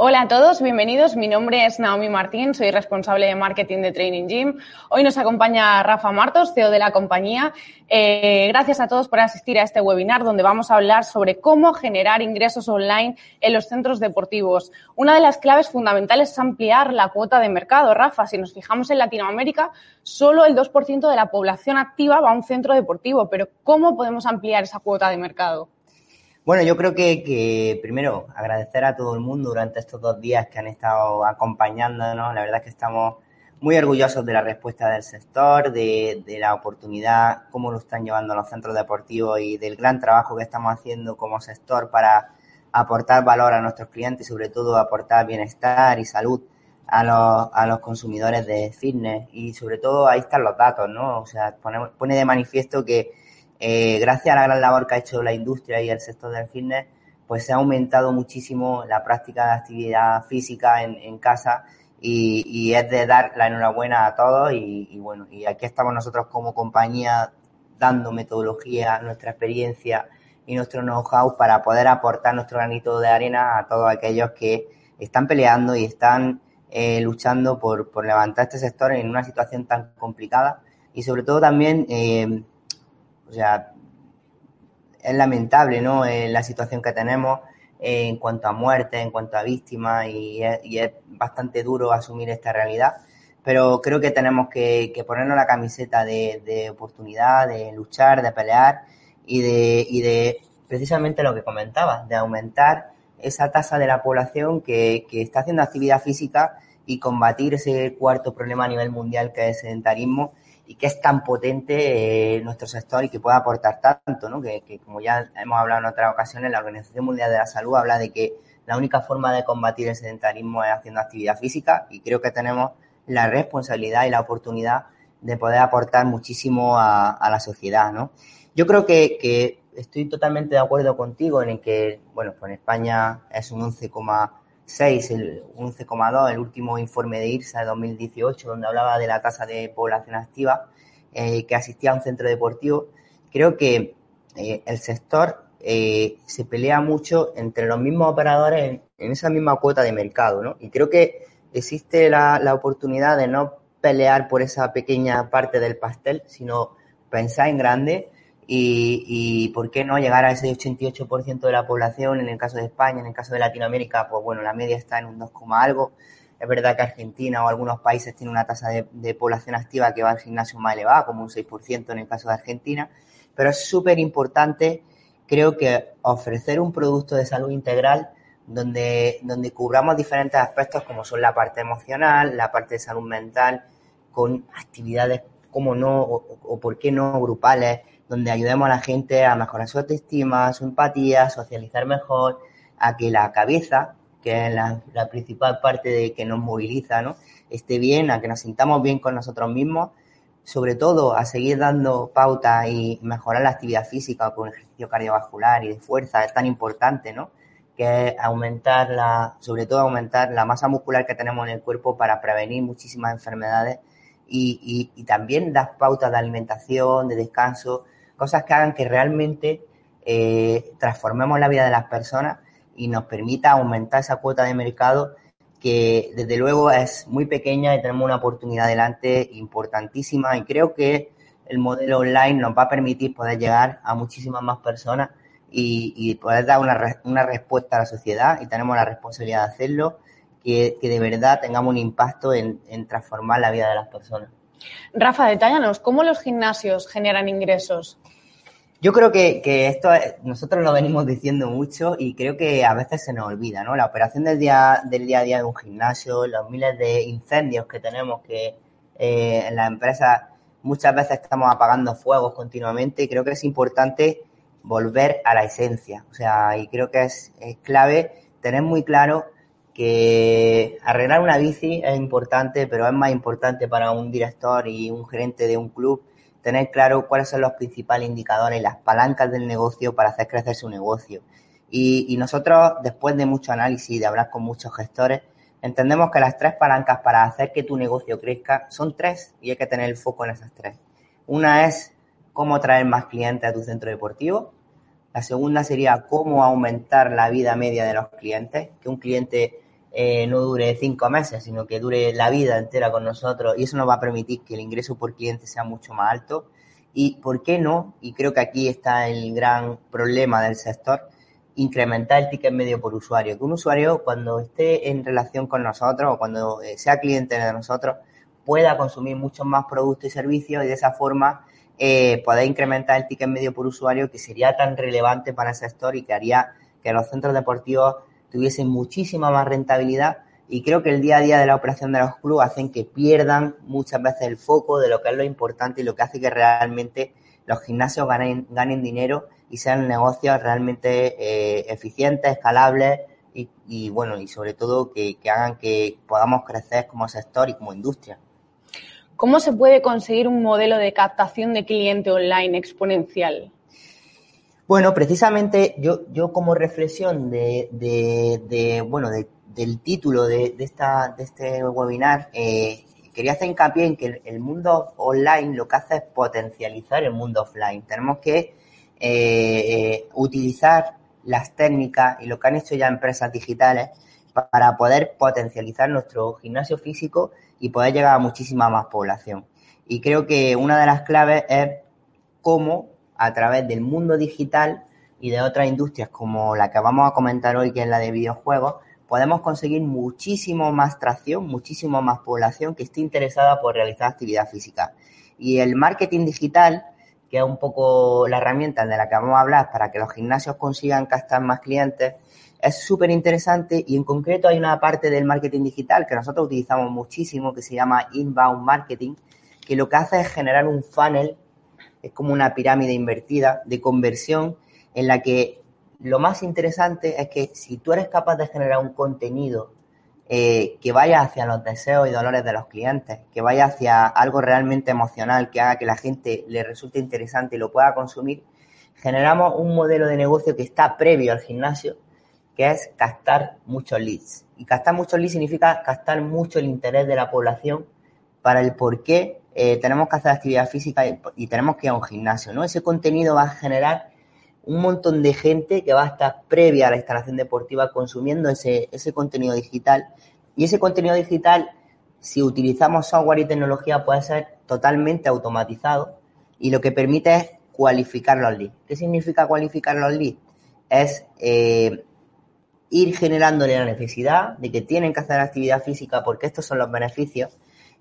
Hola a todos, bienvenidos. Mi nombre es Naomi Martín, soy responsable de marketing de Training Gym. Hoy nos acompaña Rafa Martos, CEO de la compañía. Eh, gracias a todos por asistir a este webinar donde vamos a hablar sobre cómo generar ingresos online en los centros deportivos. Una de las claves fundamentales es ampliar la cuota de mercado. Rafa, si nos fijamos en Latinoamérica, solo el 2% de la población activa va a un centro deportivo, pero ¿cómo podemos ampliar esa cuota de mercado? Bueno, yo creo que, primero agradecer a todo el mundo durante estos dos días que han estado acompañándonos. La verdad es que estamos muy orgullosos de la respuesta del sector, de, la oportunidad, cómo lo están llevando los centros deportivos y del gran trabajo que estamos haciendo como sector para aportar valor a nuestros clientes y sobre todo aportar bienestar y salud a los, consumidores de fitness. Y sobre todo ahí están los datos, ¿no? O sea, pone, pone de manifiesto que eh, gracias a la gran labor que ha hecho la industria y el sector del fitness, pues se ha aumentado muchísimo la práctica de actividad física en, casa y, es de dar la enhorabuena a todos y, bueno, y aquí estamos nosotros como compañía dando metodología, nuestra experiencia y nuestro know-how para poder aportar nuestro granito de arena a todos aquellos que están peleando y están eh, luchando por, por levantar este sector en una situación tan complicada. Y sobre todo también eh, o sea, es lamentable, ¿no? Eh, la situación que tenemos en cuanto a muerte, en cuanto a víctimas, y es, bastante duro asumir esta realidad. Pero creo que tenemos que, ponernos la camiseta de, oportunidad, de luchar, de pelear y de, y de precisamente lo que comentaba, de aumentar esa tasa de la población que, que está haciendo actividad física y combatir ese cuarto problema a nivel mundial que es el sedentarismo y que es tan potente eh, nuestro sector y que puede aportar tanto, ¿no? Que, como ya hemos hablado en otras ocasiones, la Organización Mundial de la Salud habla de que la única forma de combatir el sedentarismo es haciendo actividad física y creo que tenemos la responsabilidad y la oportunidad de poder aportar muchísimo a, la sociedad, ¿no? Yo creo que, que, estoy totalmente de acuerdo contigo en que, bueno, pues en España es un 11, 6, el 11,2, el último informe de IRSA de 2018, donde hablaba de la tasa de población activa eh, que asistía a un centro deportivo. Creo que eh, el sector eh, se pelea mucho entre los mismos operadores en, esa misma cuota de mercado, ¿no? Y creo que existe la, la oportunidad de no pelear por esa pequeña parte del pastel, sino pensar en grande y, por qué no llegar a ese 88% de la población en el caso de España, en el caso de Latinoamérica, pues bueno, la media está en un 2, algo. Es verdad que Argentina o algunos países tienen una tasa de, población activa que va al gimnasio más elevada, como un 6% en el caso de Argentina, pero es súper importante, creo que ofrecer un producto de salud integral donde, donde cubramos diferentes aspectos como son la parte emocional, la parte de salud mental, con actividades como no, o, o por qué no grupales, donde ayudemos a la gente a mejorar su autoestima, su empatía, socializar mejor, a que la cabeza, que es la, principal parte de que nos moviliza, ¿no? esté bien, a que nos sintamos bien con nosotros mismos, sobre todo a seguir dando pauta y mejorar la actividad física con ejercicio cardiovascular y de fuerza, es tan importante, ¿no? Que aumentar la, sobre todo aumentar la masa muscular que tenemos en el cuerpo para prevenir muchísimas enfermedades y, y también dar pautas de alimentación, de descanso, cosas que hagan que realmente eh, transformemos la vida de las personas y nos permita aumentar esa cuota de mercado que desde luego es muy pequeña y tenemos una oportunidad delante importantísima y creo que el modelo online nos va a permitir poder llegar a muchísimas más personas y, poder dar una, respuesta a la sociedad y tenemos la responsabilidad de hacerlo, que, de verdad tengamos un impacto en, en transformar la vida de las personas. Rafa, detállanos, ¿cómo los gimnasios generan ingresos? Yo creo que, esto nosotros lo venimos diciendo mucho y creo que a veces se nos olvida, ¿no? La operación del día, del día a día de un gimnasio, los miles de incendios que tenemos que eh, en las empresas muchas veces estamos apagando fuegos continuamente y creo que es importante volver a la esencia. O sea, y creo que es, es clave tener muy claro que arreglar una bici es importante, pero es más importante para un director y un gerente de un club tener claro cuáles son los principales indicadores y las palancas del negocio para hacer crecer su negocio. Y, nosotros, después de mucho análisis y de hablar con muchos gestores, entendemos que las tres palancas para hacer que tu negocio crezca son tres y hay que tener el foco en esas tres. Una es cómo traer más clientes a tu centro deportivo. La segunda sería cómo aumentar la vida media de los clientes, que un cliente eh, no dure cinco meses, sino que dure la vida entera con nosotros y eso nos va a permitir que el ingreso por cliente sea mucho más alto. Y por qué no, y creo que aquí está el gran problema del sector, incrementar el ticket medio por usuario. Que un usuario cuando esté en relación con nosotros o cuando eh, sea cliente de nosotros pueda consumir muchos más productos y servicios y de esa forma eh, poder incrementar el ticket medio por usuario que sería tan relevante para el sector y que haría que los centros deportivos tuviesen muchísima más rentabilidad y creo que el día a día de la operación de los clubes hacen que pierdan muchas veces el foco de lo que es lo importante y lo que hace que realmente los gimnasios ganen, ganen dinero y sean negocios realmente eh, eficientes, escalables y, bueno, y sobre todo que, que hagan que podamos crecer como sector y como industria. ¿Cómo se puede conseguir un modelo de captación de cliente online exponencial? Bueno, precisamente yo, yo como reflexión de, de, bueno, del título de, esta, de este webinar, eh, quería hacer hincapié en que el, mundo online lo que hace es potencializar el mundo offline. Tenemos que eh, eh, utilizar las técnicas y lo que han hecho ya empresas digitales para poder potencializar nuestro gimnasio físico y poder llegar a muchísima más población. Y creo que una de las claves es cómo a través del mundo digital y de otras industrias como la que vamos a comentar hoy, que es la de videojuegos, podemos conseguir muchísimo más tracción, muchísimo más población que esté interesada por realizar actividad física. Y el marketing digital, que es un poco la herramienta de la que vamos a hablar para que los gimnasios consigan captar más clientes, es súper interesante y en concreto hay una parte del marketing digital que nosotros utilizamos muchísimo que se llama inbound marketing, que lo que hace es generar un funnel es como una pirámide invertida de conversión en la que lo más interesante es que si tú eres capaz de generar un contenido eh, que vaya hacia los deseos y dolores de los clientes, que vaya hacia algo realmente emocional, que haga que la gente le resulte interesante y lo pueda consumir, generamos un modelo de negocio que está previo al gimnasio, que es captar muchos leads. Y captar muchos leads significa captar mucho el interés de la población para el por qué eh, tenemos que hacer actividad física y, tenemos que ir a un gimnasio, ¿no? Ese contenido va a generar un montón de gente que va a estar previa a la instalación deportiva consumiendo ese, ese contenido digital. Y ese contenido digital, si utilizamos software y tecnología, puede ser totalmente automatizado y lo que permite es cualificar los leads. ¿Qué significa cualificar los leads? Es eh, ir generándole la necesidad de que tienen que hacer actividad física porque estos son los beneficios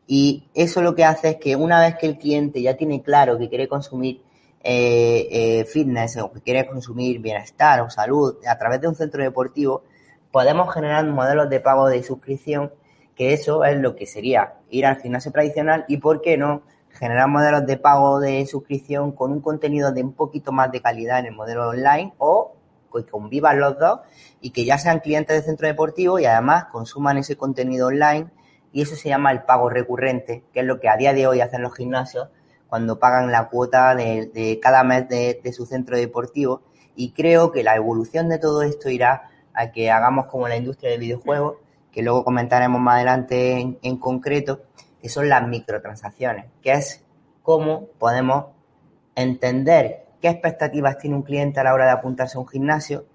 y eso lo que hace es que una vez que el cliente ya tiene claro que quiere consumir eh, eh, fitness o que quiere consumir bienestar o salud a través de un centro deportivo, podemos generar modelos de pago de suscripción, que eso es lo que sería ir al gimnasio tradicional y, ¿por qué no?, generar modelos de pago de suscripción con un contenido de un poquito más de calidad en el modelo online o que convivan los dos y que ya sean clientes del centro deportivo y además consuman ese contenido online y eso se llama el pago recurrente, que es lo que a día de hoy hacen los gimnasios cuando pagan la cuota de, cada mes de, su centro deportivo. Y creo que la evolución de todo esto irá a que hagamos como la industria de videojuegos, que luego comentaremos más adelante en, en concreto, que son las microtransacciones, que es cómo podemos entender qué expectativas tiene un cliente a la hora de apuntarse a un gimnasio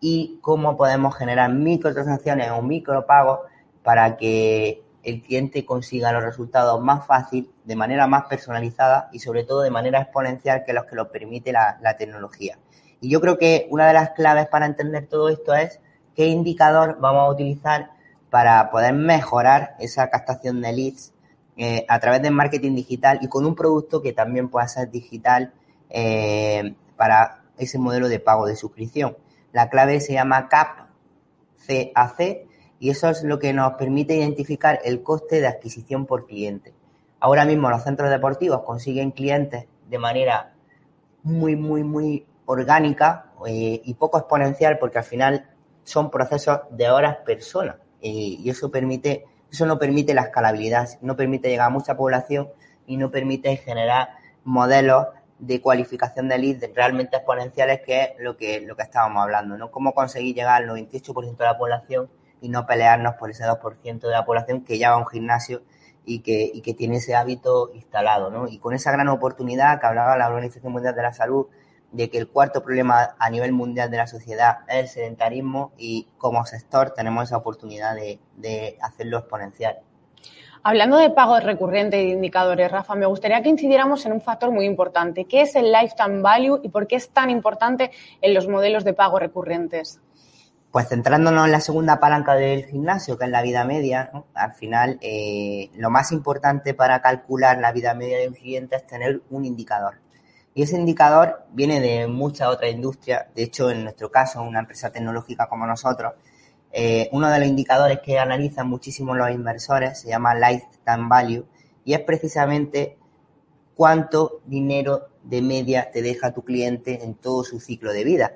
y cómo podemos generar microtransacciones o micropagos para que el cliente consiga los resultados más fácil, de manera más personalizada y sobre todo de manera exponencial que los que lo permite la, tecnología. Y yo creo que una de las claves para entender todo esto es qué indicador vamos a utilizar para poder mejorar esa captación de leads eh, a través del marketing digital y con un producto que también pueda ser digital eh, para ese modelo de pago de suscripción. La clave se llama CAP, CAC, y eso es lo que nos permite identificar el coste de adquisición por cliente. Ahora mismo los centros deportivos consiguen clientes de manera muy, muy, muy orgánica eh, y poco exponencial porque al final son procesos de horas personas y eso permite, eso no permite la escalabilidad, no permite llegar a mucha población y no permite generar modelos de cualificación de leads realmente exponenciales, que es lo que, lo que estábamos hablando, ¿no? Cómo conseguir llegar al 98% de la población y no pelearnos por ese 2% de la población que ya va a un gimnasio y que, y que tiene ese hábito instalado, ¿no? Y con esa gran oportunidad que hablaba la Organización Mundial de la Salud de que el cuarto problema a nivel mundial de la sociedad es el sedentarismo y como sector tenemos esa oportunidad de, de hacerlo exponencial. Hablando de pago recurrente y indicadores, Rafa, me gustaría que incidiéramos en un factor muy importante. ¿Qué es el lifetime value y por qué es tan importante en los modelos de pago recurrentes? Pues centrándonos en la segunda palanca del gimnasio, que es la vida media, al final eh, lo más importante para calcular la vida media de un cliente es tener un indicador. Y ese indicador viene de muchas otras industrias, de hecho en nuestro caso, una empresa tecnológica como nosotros, eh, uno de los indicadores que analizan muchísimo los inversores se llama Lifetime Value y es precisamente cuánto dinero de media te deja tu cliente en todo su ciclo de vida.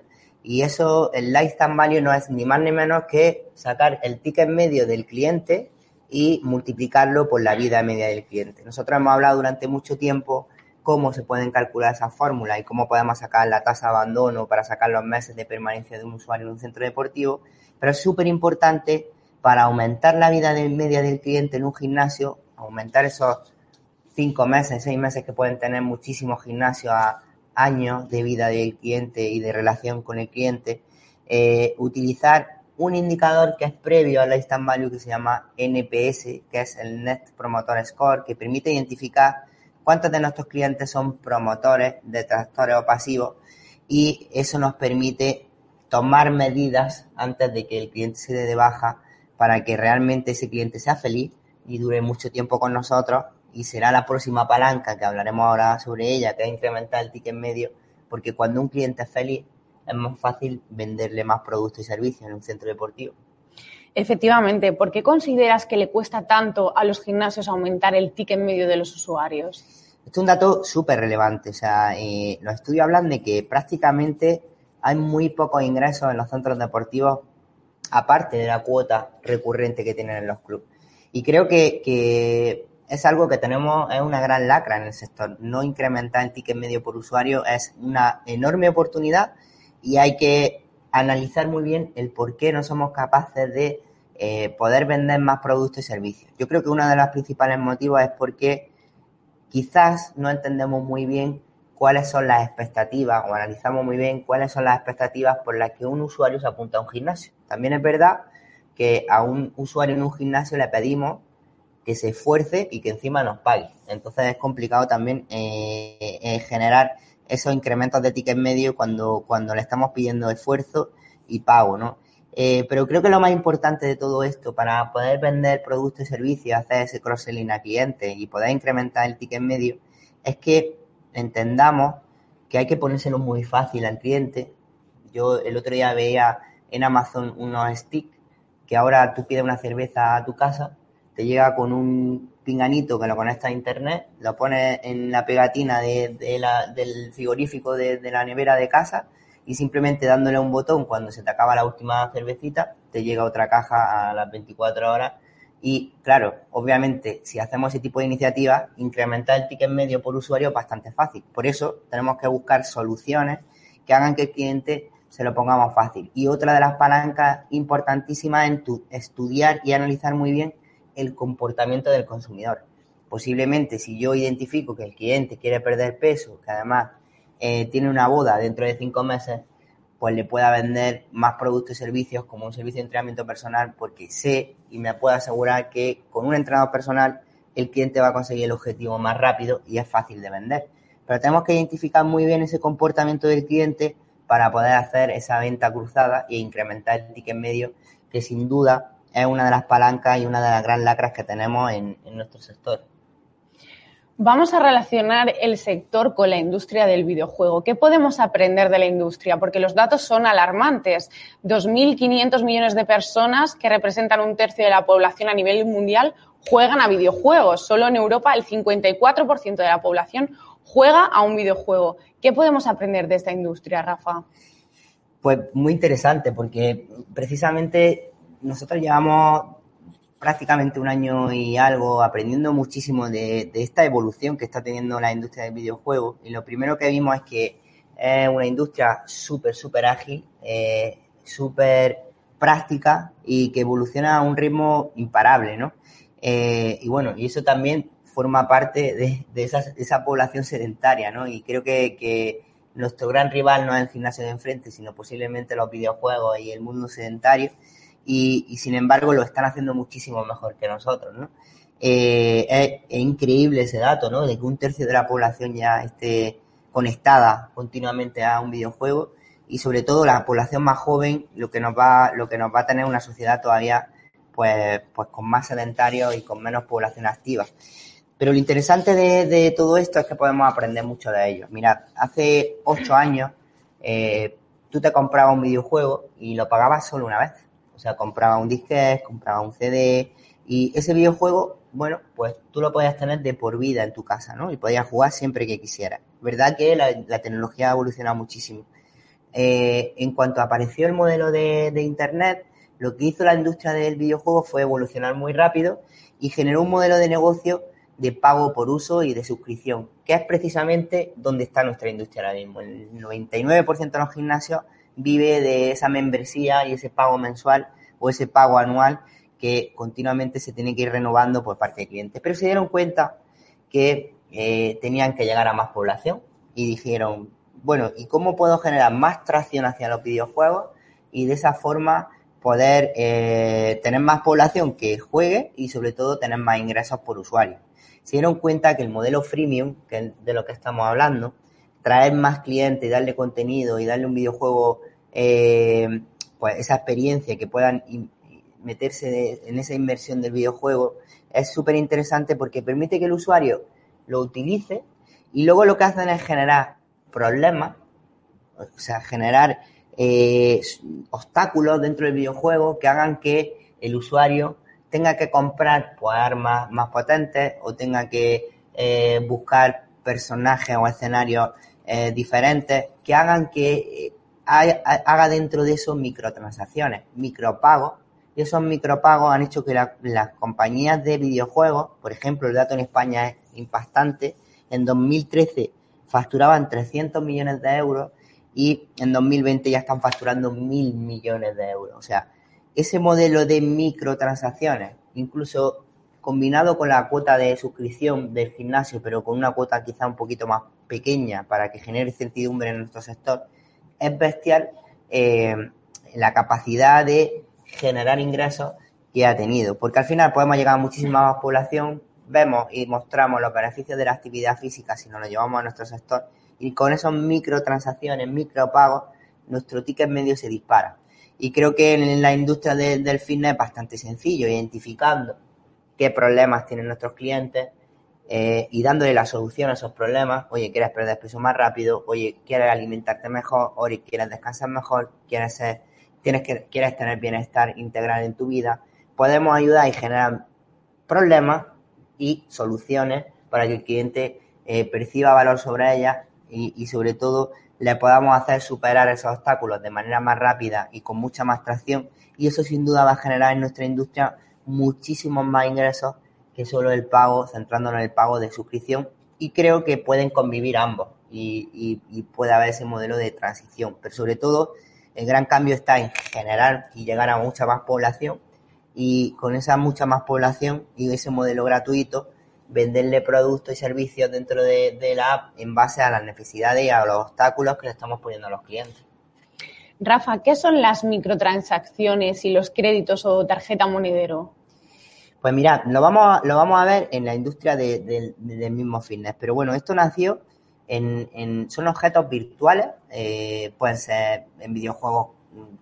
Y eso, el lifetime value no es ni más ni menos que sacar el ticket medio del cliente y multiplicarlo por la vida media del cliente. Nosotros hemos hablado durante mucho tiempo cómo se pueden calcular esas fórmulas y cómo podemos sacar la tasa de abandono para sacar los meses de permanencia de un usuario en un centro deportivo, pero es súper importante para aumentar la vida media del cliente en un gimnasio, aumentar esos cinco meses, seis meses que pueden tener muchísimos gimnasios a años de vida del cliente y de relación con el cliente, eh, utilizar un indicador que es previo al lifetime value que se llama NPS, que es el Net Promoter Score, que permite identificar cuántos de nuestros clientes son promotores, detractores o pasivos, y eso nos permite tomar medidas antes de que el cliente se dé de baja para que realmente ese cliente sea feliz y dure mucho tiempo con nosotros y será la próxima palanca que hablaremos ahora sobre ella, que es incrementar el ticket medio, porque cuando un cliente es feliz es más fácil venderle más productos y servicios en un centro deportivo. Efectivamente, ¿por qué consideras que le cuesta tanto a los gimnasios aumentar el ticket medio de los usuarios? Esto es un dato súper relevante. O sea, eh, los estudios hablan de que prácticamente hay muy pocos ingresos en los centros deportivos, aparte de la cuota recurrente que tienen en los clubes. Y creo que, que es algo que tenemos, es una gran lacra en el sector. No incrementar el ticket medio por usuario es una enorme oportunidad y hay que analizar muy bien el por qué no somos capaces de eh, poder vender más productos y servicios. Yo creo que uno de los principales motivos es porque quizás no entendemos muy bien cuáles son las expectativas o analizamos muy bien cuáles son las expectativas por las que un usuario se apunta a un gimnasio. También es verdad que a un usuario en un gimnasio le pedimos que se esfuerce y que encima nos pague. Entonces es complicado también eh, eh, generar esos incrementos de ticket medio cuando, cuando le estamos pidiendo esfuerzo y pago, ¿no? Eh, pero creo que lo más importante de todo esto para poder vender productos y servicios, hacer ese cross-selling a clientes y poder incrementar el ticket medio, es que entendamos que hay que ponérselo muy fácil al cliente. Yo el otro día veía en Amazon unos sticks que ahora tú pides una cerveza a tu casa te llega con un pinganito que lo conecta a internet, lo pones en la pegatina de, del frigorífico de, la nevera de casa y simplemente dándole un botón cuando se te acaba la última cervecita, te llega otra caja a las 24 horas. Y claro, obviamente, si hacemos ese tipo de iniciativas, incrementar el ticket medio por usuario es bastante fácil. Por eso tenemos que buscar soluciones que hagan que el cliente se lo pongamos fácil. Y otra de las palancas importantísimas es estudiar y analizar muy bien el comportamiento del consumidor. Posiblemente si yo identifico que el cliente quiere perder peso, que además eh, tiene una boda dentro de cinco meses, pues le pueda vender más productos y servicios como un servicio de entrenamiento personal porque sé y me puedo asegurar que con un entrenador personal el cliente va a conseguir el objetivo más rápido y es fácil de vender. Pero tenemos que identificar muy bien ese comportamiento del cliente para poder hacer esa venta cruzada e incrementar el ticket medio que sin duda es una de las palancas y una de las grandes lacras que tenemos en, nuestro sector. Vamos a relacionar el sector con la industria del videojuego. ¿Qué podemos aprender de la industria? Porque los datos son alarmantes. 2.500 millones de personas, que representan un tercio de la población a nivel mundial, juegan a videojuegos. Solo en Europa el 54% de la población juega a un videojuego. ¿Qué podemos aprender de esta industria, Rafa? Pues muy interesante, porque precisamente nosotros llevamos prácticamente un año y algo aprendiendo muchísimo de, esta evolución que está teniendo la industria del videojuego. Y lo primero que vimos es que es una industria súper, súper ágil, eh, súper práctica y que evoluciona a un ritmo imparable, ¿no? Eh, y bueno, y eso también forma parte de, esa, población sedentaria, ¿no? Y creo que, nuestro gran rival no es el gimnasio de enfrente, sino posiblemente los videojuegos y el mundo sedentario. Y, sin embargo lo están haciendo muchísimo mejor que nosotros, ¿no? Eh, es, increíble ese dato, ¿no? De que un tercio de la población ya esté conectada continuamente a un videojuego y sobre todo la población más joven, lo que nos va, lo que nos va a tener una sociedad todavía pues, pues con más sedentarios y con menos población activa. Pero lo interesante de, todo esto es que podemos aprender mucho de ellos. Mirad, hace ocho años eh, tú te comprabas un videojuego y lo pagabas solo una vez. O sea, comprabas un disquete, comprabas un CD y ese videojuego, bueno, pues tú lo podías tener de por vida en tu casa, ¿no? Y podías jugar siempre que quisieras. ¿Verdad que la, tecnología ha evolucionado muchísimo? Eh, en cuanto apareció el modelo de, Internet, lo que hizo la industria del videojuego fue evolucionar muy rápido y generó un modelo de negocio de pago por uso y de suscripción, que es precisamente donde está nuestra industria ahora mismo. El 99% de los gimnasios vive de esa membresía y ese pago mensual o ese pago anual que continuamente se tiene que ir renovando por parte de clientes. Pero se dieron cuenta que eh, tenían que llegar a más población y dijeron, bueno, ¿y cómo puedo generar más tracción hacia los videojuegos y de esa forma poder eh, tener más población que juegue y sobre todo tener más ingresos por usuario? Se dieron cuenta que el modelo freemium, que de lo que estamos hablando, traer más clientes y darle contenido y darle un videojuego, eh, pues esa experiencia que puedan meterse en esa inversión del videojuego, es súper interesante porque permite que el usuario lo utilice y luego lo que hacen es generar problemas, o sea, generar eh, obstáculos dentro del videojuego que hagan que el usuario tenga que comprar pues, armas más potentes o tenga que eh, buscar personajes o escenarios eh, diferentes que hagan que haga dentro de eso microtransacciones, micropagos. Y esos micropagos han hecho que las compañías de videojuegos, por ejemplo, el dato en España es impactante, en 2013 facturaban 300 millones de euros y en 2020 ya están facturando mil millones de euros. O sea, ese modelo de microtransacciones, incluso combinado con la cuota de suscripción del gimnasio, pero con una cuota quizá un poquito más pequeña para que genere certidumbre en nuestro sector, es bestial eh, la capacidad de generar ingresos que ha tenido. Porque al final podemos llegar a muchísima más población vemos y mostramos los beneficios de la actividad física si nos lo llevamos a nuestro sector y con esos microtransacciones, micropagos, nuestro ticket medio se dispara. Y creo que en la industria del fitness es bastante sencillo, identificando qué problemas tienen nuestros clientes eh, y dándole la solución a esos problemas. Oye, quieres perder peso más rápido, oye, quieres alimentarte mejor, oye, quieres descansar mejor, quieres, ser, tienes que, quieres tener bienestar integral en tu vida. Podemos ayudar y generar problemas y soluciones para que el cliente eh, perciba valor sobre ellas y, sobre todo le podamos hacer superar esos obstáculos de manera más rápida y con mucha más tracción y eso sin duda va a generar en nuestra industria muchísimos más ingresos que solo el pago, centrándonos en el pago de suscripción y creo que pueden convivir ambos y, y puede haber ese modelo de transición, pero sobre todo el gran cambio está en generar y llegar a mucha más población y con esa mucha más población y ese modelo gratuito, venderle productos y servicios dentro de, la app en base a las necesidades y a los obstáculos que le estamos poniendo a los clientes. Rafa, ¿qué son las microtransacciones y los créditos o tarjeta monedero? Pues mira, lo vamos a, lo vamos a ver en la industria del mismo fitness, pero bueno, esto nació en, son objetos virtuales, eh, pueden ser en videojuegos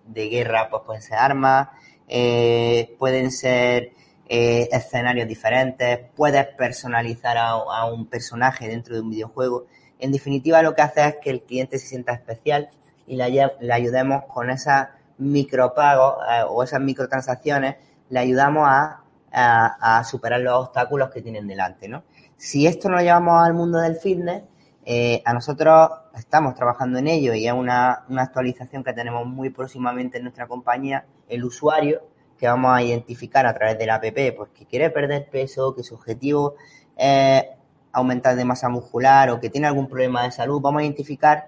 de guerra, pues pueden ser armas, eh, pueden ser eh, escenarios diferentes, puedes personalizar a, un personaje dentro de un videojuego. En definitiva, lo que hace es que el cliente se sienta especial y le, ayudemos con esas micropagos eh, o esas microtransacciones, le ayudamos a, superar los obstáculos que tienen delante, ¿no? Si esto lo llevamos al mundo del fitness, Eh, a nosotros estamos trabajando en ello y es una, una actualización que tenemos muy próximamente en nuestra compañía. El usuario que vamos a identificar a través de la app, pues que quiere perder peso, que su objetivo es aumentar de masa muscular o que tiene algún problema de salud, vamos a identificar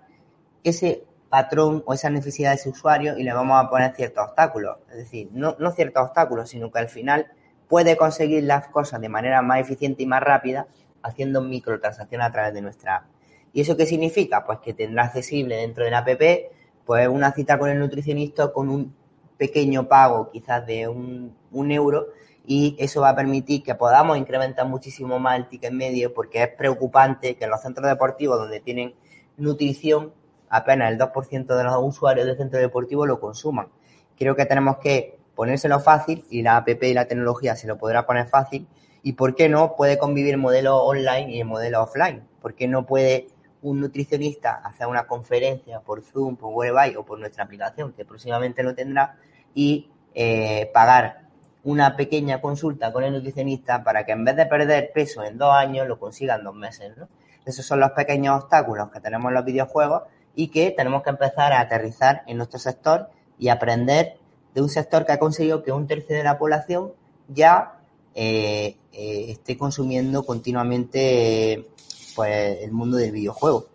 ese patrón o esa necesidad de ese usuario y le vamos a poner ciertos obstáculos. Es decir, no, no ciertos obstáculos, sino que al final puede conseguir las cosas de manera más eficiente y más rápida haciendo microtransacciones a través de nuestra app. ¿Y eso qué significa? Pues que tendrá accesible dentro de la app pues una cita con el nutricionista con un pequeño pago quizás de un, un euro y eso va a permitir que podamos incrementar muchísimo más el ticket medio porque es preocupante que en los centros deportivos donde tienen nutrición apenas el 2% de los usuarios del centro deportivo lo consuman. Creo que tenemos que ponérselo fácil y la app y la tecnología se lo podrá poner fácil y por qué no puede convivir el modelo online y el modelo offline. ¿Por qué no puede un nutricionista hacer una conferencia por Zoom, por Webby o por nuestra aplicación, que próximamente lo tendrá, y eh, pagar una pequeña consulta con el nutricionista para que en vez de perder peso en dos años lo consiga en dos meses. ¿no? Esos son los pequeños obstáculos que tenemos en los videojuegos y que tenemos que empezar a aterrizar en nuestro sector y aprender de un sector que ha conseguido que un tercio de la población ya eh, eh, esté consumiendo continuamente pues, el mundo del videojuego.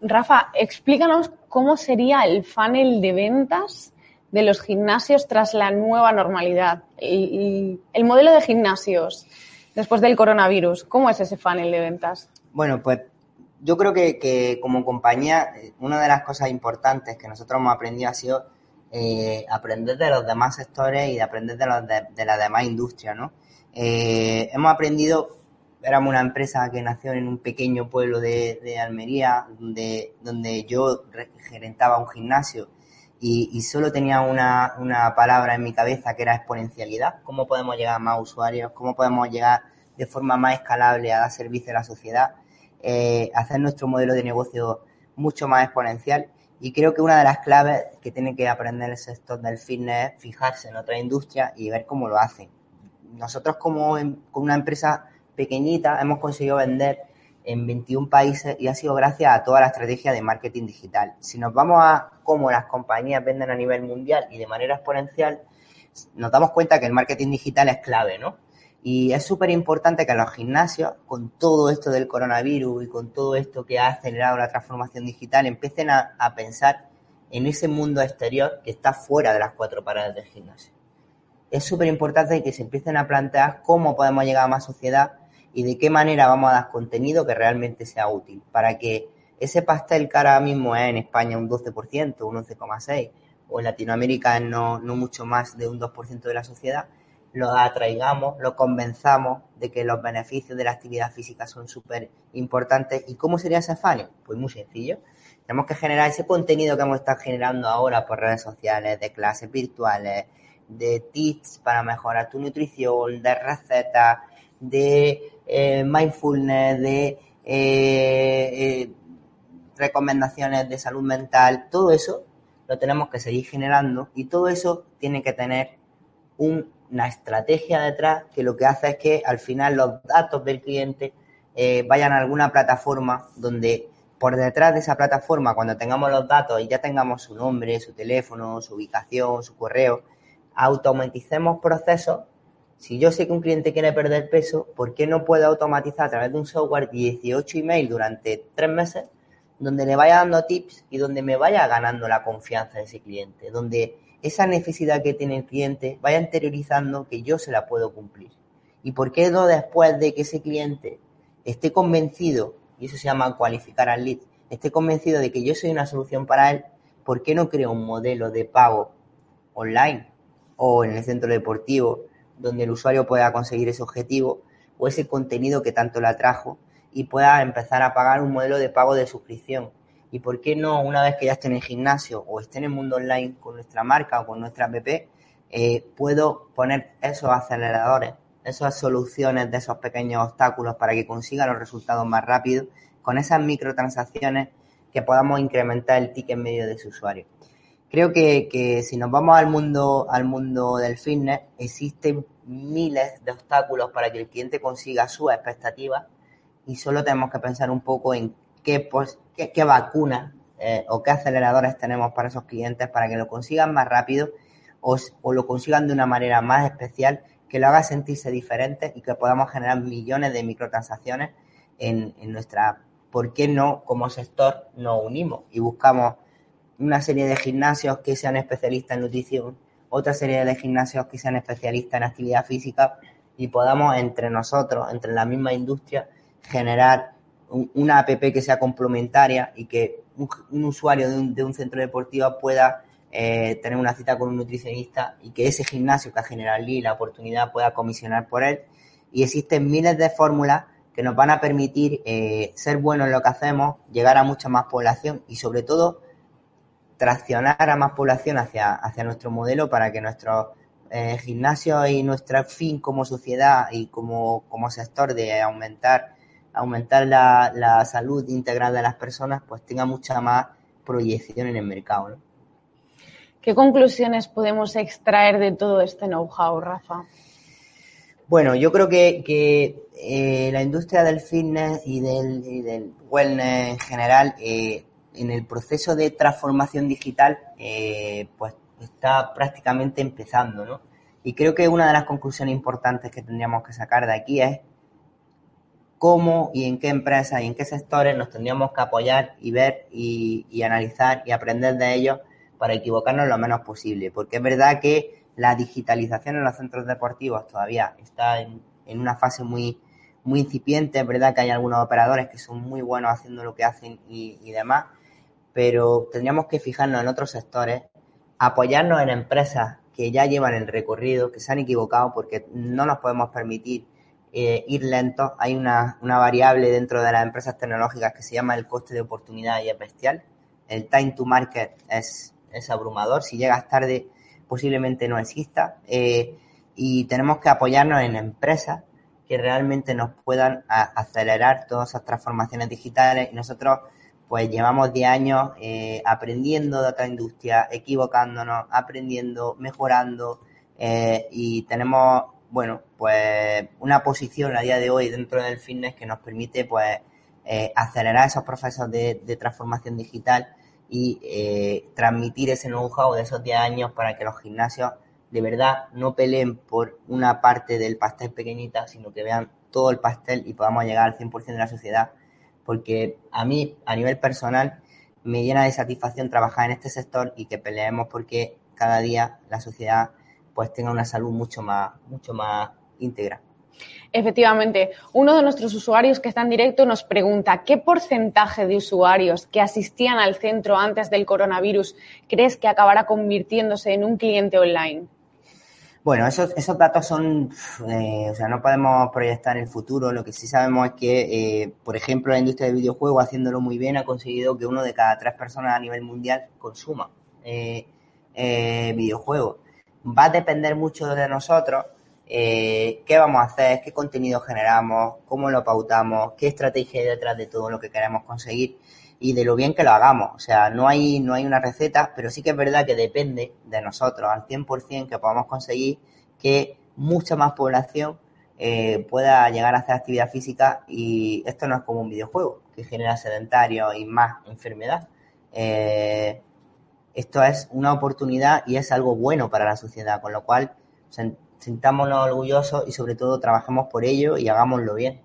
Rafa, explícanos cómo sería el funnel de ventas de los gimnasios tras la nueva normalidad. El, el, modelo de gimnasios después del coronavirus, ¿cómo es ese funnel de ventas? Bueno, pues yo creo que, que como compañía, una de las cosas importantes que nosotros hemos aprendido ha sido eh, aprender de los demás sectores y de aprender de, los la demás industria, ¿no? Eh, hemos aprendido, éramos una empresa que nació en un pequeño pueblo de, Almería, donde, yo gerentaba un gimnasio y, solo tenía una, una, palabra en mi cabeza que era exponencialidad. ¿Cómo podemos llegar a más usuarios? ¿Cómo podemos llegar de forma más escalable a dar servicio a la sociedad? Eh, hacer nuestro modelo de negocio mucho más exponencial. Y creo que una de las claves que tiene que aprender el sector del fitness es fijarse en otra industria y ver cómo lo hacen. Nosotros como en, con una empresa pequeñita hemos conseguido vender en 21 países y ha sido gracias a toda la estrategia de marketing digital. Si nos vamos a cómo las compañías venden a nivel mundial y de manera exponencial, nos damos cuenta que el marketing digital es clave, ¿no? Y es súper importante que los gimnasios, con todo esto del coronavirus y con todo esto que ha acelerado la transformación digital, empiecen a, a pensar en ese mundo exterior que está fuera de las cuatro paredes del gimnasio. Es súper importante que se empiecen a plantear cómo podemos llegar a más sociedad y de qué manera vamos a dar contenido que realmente sea útil para que ese pastel que ahora mismo es en España un 12%, un 11,6%, o en Latinoamérica no, no mucho más de un 2% de la sociedad, lo atraigamos, lo convenzamos de que los beneficios de la actividad física son súper importantes. ¿Y cómo sería ese funnel? Pues muy sencillo. Tenemos que generar ese contenido que hemos estado generando ahora por redes sociales, de clases virtuales, de tips para mejorar tu nutrición, de recetas, de eh, mindfulness, de eh, eh, recomendaciones de salud mental, todo eso lo tenemos que seguir generando y todo eso tiene que tener un una estrategia detrás que lo que hace es que al final los datos del cliente eh, vayan a alguna plataforma donde por detrás de esa plataforma, cuando tengamos los datos y ya tengamos su nombre, su teléfono, su ubicación, su correo, automaticemos procesos. Si yo sé que un cliente quiere perder peso, ¿por qué no puedo automatizar a través de un software 18 emails durante tres meses donde le vaya dando tips y donde me vaya ganando la confianza de ese cliente? Donde esa necesidad que tiene el cliente vaya interiorizando que yo se la puedo cumplir. ¿Y por qué no después de que ese cliente esté convencido, y eso se llama cualificar al lead, esté convencido de que yo soy una solución para él, ¿por qué no creo un modelo de pago online o en el centro deportivo donde el usuario pueda conseguir ese objetivo o ese contenido que tanto le atrajo y pueda empezar a pagar un modelo de pago de suscripción y por qué no, una vez que ya esté en el gimnasio o esté en el mundo online con nuestra marca o con nuestra app, eh, puedo poner esos aceleradores, esas soluciones de esos pequeños obstáculos para que consiga los resultados más rápidos con esas microtransacciones que podamos incrementar el ticket medio de su usuario. Creo que, que si nos vamos al mundo, al mundo del fitness, existen miles de obstáculos para que el cliente consiga sus expectativas y solo tenemos que pensar un poco en qué, pues, qué, vacuna eh, o qué aceleradores tenemos para esos clientes para que lo consigan más rápido o, lo consigan de una manera más especial que lo haga sentirse diferente y que podamos generar millones de microtransacciones en, en nuestra ¿por qué no como sector nos unimos y buscamos una serie de gimnasios que sean especialistas en nutrición, otra serie de gimnasios que sean especialistas en actividad física y podamos entre nosotros, entre la misma industria, generar una app que sea complementaria y que un, usuario de un, centro deportivo pueda eh, tener una cita con un nutricionista y que ese gimnasio que ha generado la oportunidad pueda comisionar por él. Y existen miles de fórmulas que nos van a permitir eh, ser buenos en lo que hacemos, llegar a mucha más población y sobre todo traccionar a más población hacia, hacia nuestro modelo para que nuestros eh, gimnasios y nuestro fin como sociedad y como, como sector de aumentar, aumentar la, la, salud integral de las personas, pues tenga mucha más proyección en el mercado. ¿Qué conclusiones podemos extraer de todo este know-how, Rafa? Bueno, yo creo que, que eh, la industria del fitness y del, y del wellness en general, eh, en el proceso de transformación digital, eh, pues está prácticamente empezando, ¿no? Y creo que una de las conclusiones importantes que tendríamos que sacar de aquí es cómo y en qué empresas y en qué sectores nos tendríamos que apoyar y ver y, analizar y aprender de ellos para equivocarnos lo menos posible. Porque es verdad que la digitalización en los centros deportivos todavía está en, una fase muy, muy incipiente. Es verdad que hay algunos operadores que son muy buenos haciendo lo que hacen y, demás, pero tendríamos que fijarnos en otros sectores, apoyarnos en empresas que ya llevan el recorrido, que se han equivocado, porque no nos podemos permitir eh, ir lentos. Hay una, una, variable dentro de las empresas tecnológicas que se llama el coste de oportunidad y es bestial. El time to market es, es abrumador. Si llegas tarde, posiblemente no exista. Eh, y tenemos que apoyarnos en empresas que realmente nos puedan acelerar todas esas transformaciones digitales. Y nosotros, pues, llevamos 10 años eh, aprendiendo de otra industria, equivocándonos, aprendiendo, mejorando. Eh, y tenemos, bueno, pues, una posición a día de hoy dentro del fitness que nos permite, pues, acelerar esos procesos de, de transformación digital y eh, transmitir ese know-how de esos 10 años para que los gimnasios de verdad no peleen por una parte del pastel pequeñita, sino que vean todo el pastel y podamos llegar al 100% de la sociedad. Porque a mí, a nivel personal, me llena de satisfacción trabajar en este sector y que peleemos porque cada día la sociedad pues tenga una salud mucho más, mucho más íntegra. Efectivamente, uno de nuestros usuarios que está en directo nos pregunta qué porcentaje de usuarios que asistían al centro antes del coronavirus crees que acabará convirtiéndose en un cliente online. Bueno, esos, esos datos son, eh, o sea, no podemos proyectar el futuro. Lo que sí sabemos es que, eh, por ejemplo, la industria del videojuego, haciéndolo muy bien, ha conseguido que uno de cada tres personas a nivel mundial consuma eh, videojuegos. Va a depender mucho de nosotros eh, qué vamos a hacer, qué contenido generamos, cómo lo pautamos, qué estrategia hay detrás de todo lo que queremos conseguir y de lo bien que lo hagamos. O sea, no hay, no hay una receta, pero sí que es verdad que depende de nosotros al 100% que podamos conseguir que mucha más población eh, pueda llegar a hacer actividad física y esto no es como un videojuego que genera sedentario y más enfermedad. Eh, esto es una oportunidad y es algo bueno para la sociedad, con lo cual sintámonos orgullosos y sobre todo trabajemos por ello y hagámoslo bien.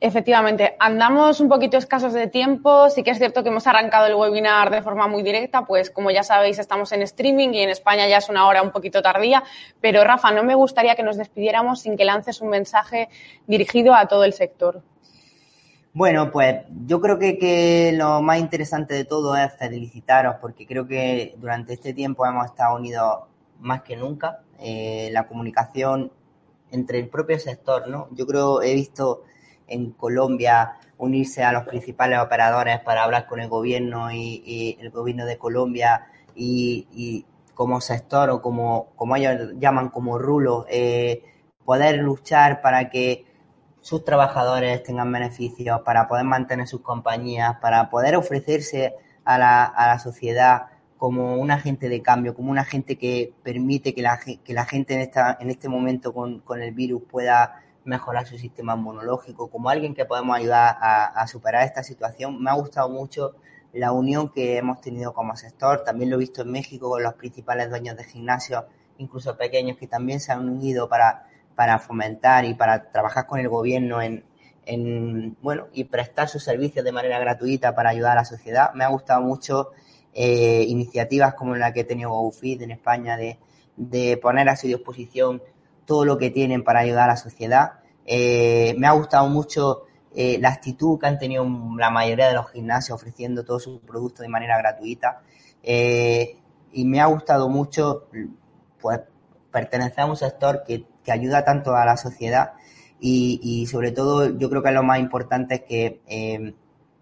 Efectivamente, andamos un poquito escasos de tiempo. Sí que es cierto que hemos arrancado el webinar de forma muy directa, pues como ya sabéis, estamos en streaming y en España ya es una hora un poquito tardía. Pero Rafa, no me gustaría que nos despidiéramos sin que lances un mensaje dirigido a todo el sector. Bueno, pues yo creo que, lo más interesante de todo es felicitaros porque creo que durante este tiempo hemos estado unidos más que nunca eh, la comunicación entre el propio sector, ¿no? Yo creo, he visto en Colombia unirse a los principales operadores para hablar con el gobierno y, el gobierno de Colombia y, como sector o como, como ellos llaman como rulo, eh, poder luchar para que sus trabajadores tengan beneficios, para poder mantener sus compañías, para poder ofrecerse a la, a la sociedad como un agente de cambio, como un agente que permite que la, que la gente en, esta, en este momento con, con el virus pueda mejorar su sistema inmunológico, como alguien que podemos ayudar a, superar esta situación. Me ha gustado mucho la unión que hemos tenido como sector, también lo he visto en México con los principales dueños de gimnasios, incluso pequeños, que también se han unido para, para fomentar y para trabajar con el gobierno en, en, bueno, y prestar sus servicios de manera gratuita para ayudar a la sociedad. Me ha gustado mucho eh, iniciativas como la que he tenido GoFit en España de, de, poner a su disposición todo lo que tienen para ayudar a la sociedad. Eh, me ha gustado mucho eh, la actitud que han tenido la mayoría de los gimnasios ofreciendo todos sus productos de manera gratuita. y me ha gustado mucho pues, pertenecer a un sector que, que ayuda tanto a la sociedad y, sobre todo yo creo que lo más importante es que eh,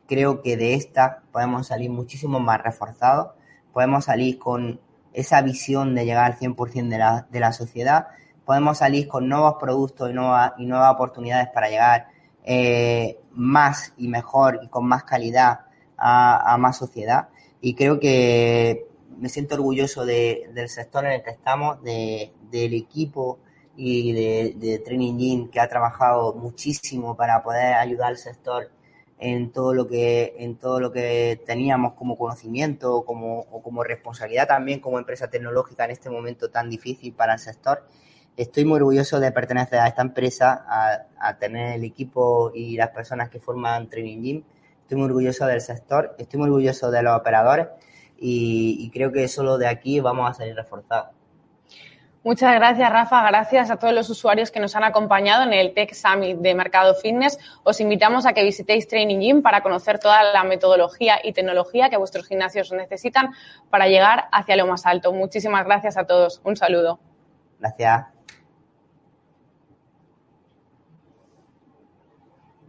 creo que de esta podemos salir muchísimo más reforzados, podemos salir con esa visión de llegar al 100% de la, de la sociedad, podemos salir con nuevos productos y nuevas, y nuevas oportunidades para llegar eh, más y mejor y con más calidad a, más sociedad. Y creo que me siento orgulloso del sector en el que estamos, de, del equipo y de, Training Gym que ha trabajado muchísimo para poder ayudar al sector en todo lo que en todo lo que teníamos como conocimiento como, o como responsabilidad también como empresa tecnológica en este momento tan difícil para el sector. Estoy muy orgulloso de pertenecer a esta empresa, a, tener el equipo y las personas que forman Training Gym. Estoy muy orgulloso del sector, estoy muy orgulloso de los operadores y, y creo que solo de aquí vamos a salir reforzados. Muchas gracias, Rafa. Gracias a todos los usuarios que nos han acompañado en el Tech Summit de Mercado Fitness. Os invitamos a que visitéis Training Gym para conocer toda la metodología y tecnología que vuestros gimnasios necesitan para llegar hacia lo más alto. Muchísimas gracias a todos. Un saludo. Gracias.